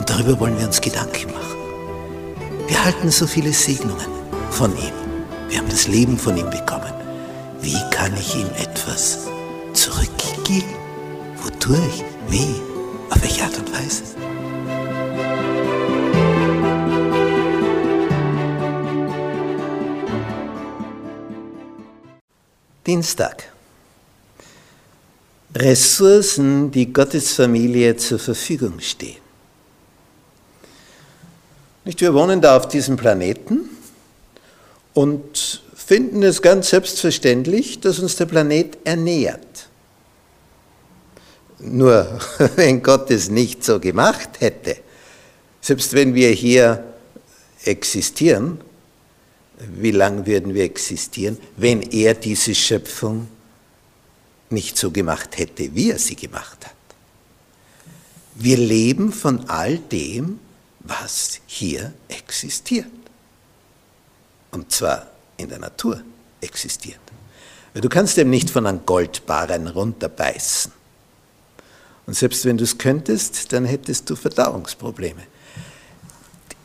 Und darüber wollen wir uns Gedanken machen. Wir halten so viele Segnungen von ihm. Wir haben das Leben von ihm bekommen. Wie kann ich ihm etwas zurückgeben? Wodurch? Wie? Auf welche Art und Weise? Dienstag. Ressourcen, die Gottes Familie zur Verfügung stehen. Nicht, wir wohnen da auf diesem Planeten und finden es ganz selbstverständlich, dass uns der Planet ernährt. Nur wenn Gott es nicht so gemacht hätte, selbst wenn wir hier existieren, wie lange würden wir existieren, wenn er diese Schöpfung nicht so gemacht hätte, wie er sie gemacht hat? Wir leben von all dem, was hier existiert. Und zwar in der Natur existiert. Du kannst eben nicht von einem Goldbarren runterbeißen. Und selbst wenn du es könntest, dann hättest du Verdauungsprobleme.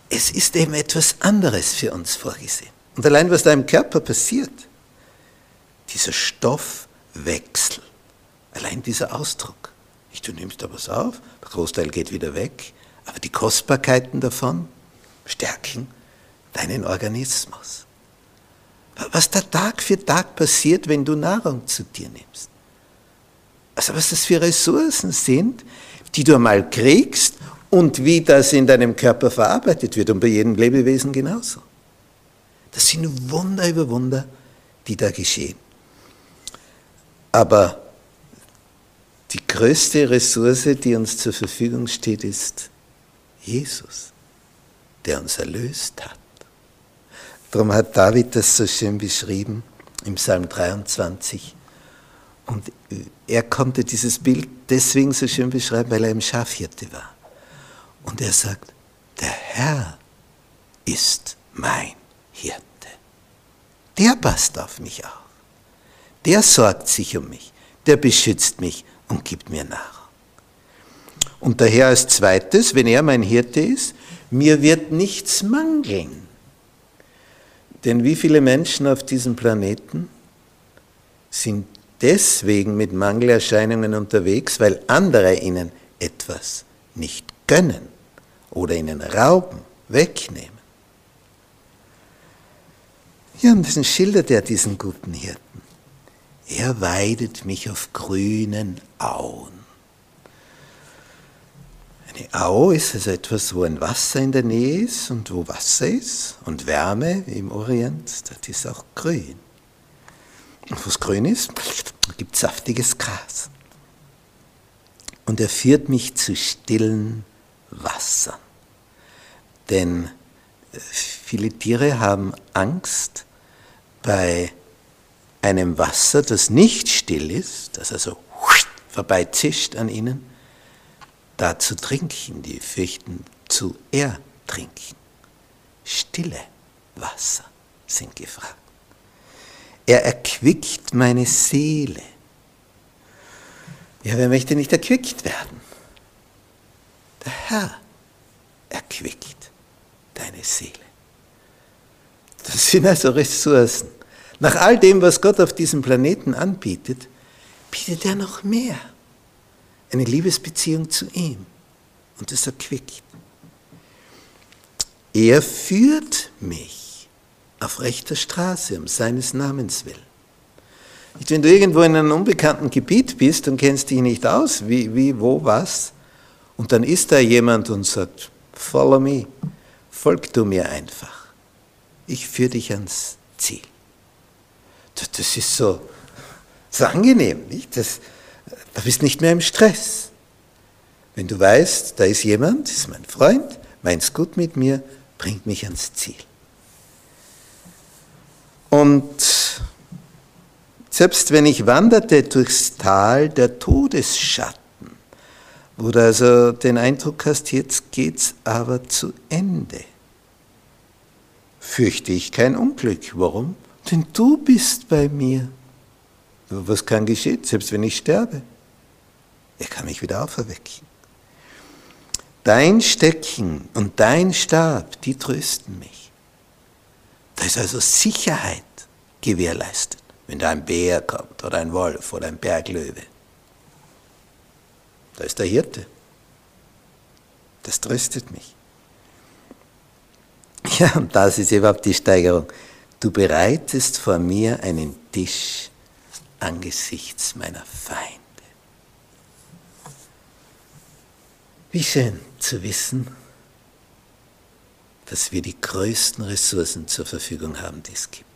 Es ist eben etwas anderes für uns vorgesehen. Und allein was da im Körper passiert, dieser Stoffwechsel, allein dieser Ausdruck. Du nimmst da was auf, der Großteil geht wieder weg, aber die Kostbarkeiten davon stärken deinen Organismus. Was da Tag für Tag passiert, wenn du Nahrung zu dir nimmst. Also was das für Ressourcen sind, die du einmal kriegst und wie das in deinem Körper verarbeitet wird und bei jedem Lebewesen genauso. Das sind Wunder über Wunder, die da geschehen. Aber die größte Ressource, die uns zur Verfügung steht, ist Jesus, der uns erlöst hat. Darum hat David das so schön beschrieben im Psalm 23. Und er konnte dieses Bild deswegen so schön beschreiben, weil er im Schafhirte war. Und er sagt, der Herr ist mein Hirte. Der passt auf mich auf. Der sorgt sich um mich. Der beschützt mich und gibt mir Nahrung. Und daher als zweites, wenn er mein Hirte ist, mir wird nichts mangeln. Denn wie viele Menschen auf diesem Planeten sind deswegen mit Mangelerscheinungen unterwegs, weil andere ihnen etwas nicht gönnen oder ihnen rauben, wegnehmen. Ja, und das schildert er diesen guten Hirten. Er weidet mich auf grünen Auen. Eine Au ist also etwas, wo ein Wasser in der Nähe ist und wo Wasser ist und Wärme wie im Orient, das ist auch grün. Und wo es grün ist, gibt es saftiges Gras. Und er führt mich zu stillen Wassern. Denn äh, viele Tiere haben Angst bei einem Wasser, das nicht still ist, das also vorbeizischt an ihnen, da zu trinken, die fürchten zu ertrinken. Stille Wasser sind gefragt. Er erquickt meine Seele. Ja, wer möchte nicht erquickt werden? Der Herr erquickt deine Seele. Das sind also Ressourcen. Nach all dem, was Gott auf diesem Planeten anbietet, bietet er noch mehr eine Liebesbeziehung zu ihm und das erquickt. Er führt mich auf rechter Straße um seines Namens willen. Wenn du irgendwo in einem unbekannten Gebiet bist und kennst dich nicht aus, wie, wie, wo, was, und dann ist da jemand und sagt, follow me, folg du mir einfach. Ich führe dich ans Ziel. Das ist so, ist angenehm, nicht? Das, da bist nicht mehr im Stress. Wenn du weißt, da ist jemand, ist mein Freund, meint's gut mit mir, bringt mich ans Ziel. Und selbst wenn ich wanderte durchs Tal der Todesschatten, wo du also den Eindruck hast, jetzt geht's aber zu Ende, fürchte ich kein Unglück. Warum? Denn du bist bei mir. Was kann geschehen, selbst wenn ich sterbe? Er kann mich wieder auferwecken. Dein Stecken und dein Stab, die trösten mich. Da ist also Sicherheit gewährleistet, wenn da ein Bär kommt oder ein Wolf oder ein Berglöwe. Da ist der Hirte. Das tröstet mich. Ja, und das ist überhaupt die Steigerung. Du bereitest vor mir einen Tisch angesichts meiner Feinde. Wie schön zu wissen, dass wir die größten Ressourcen zur Verfügung haben, die es gibt.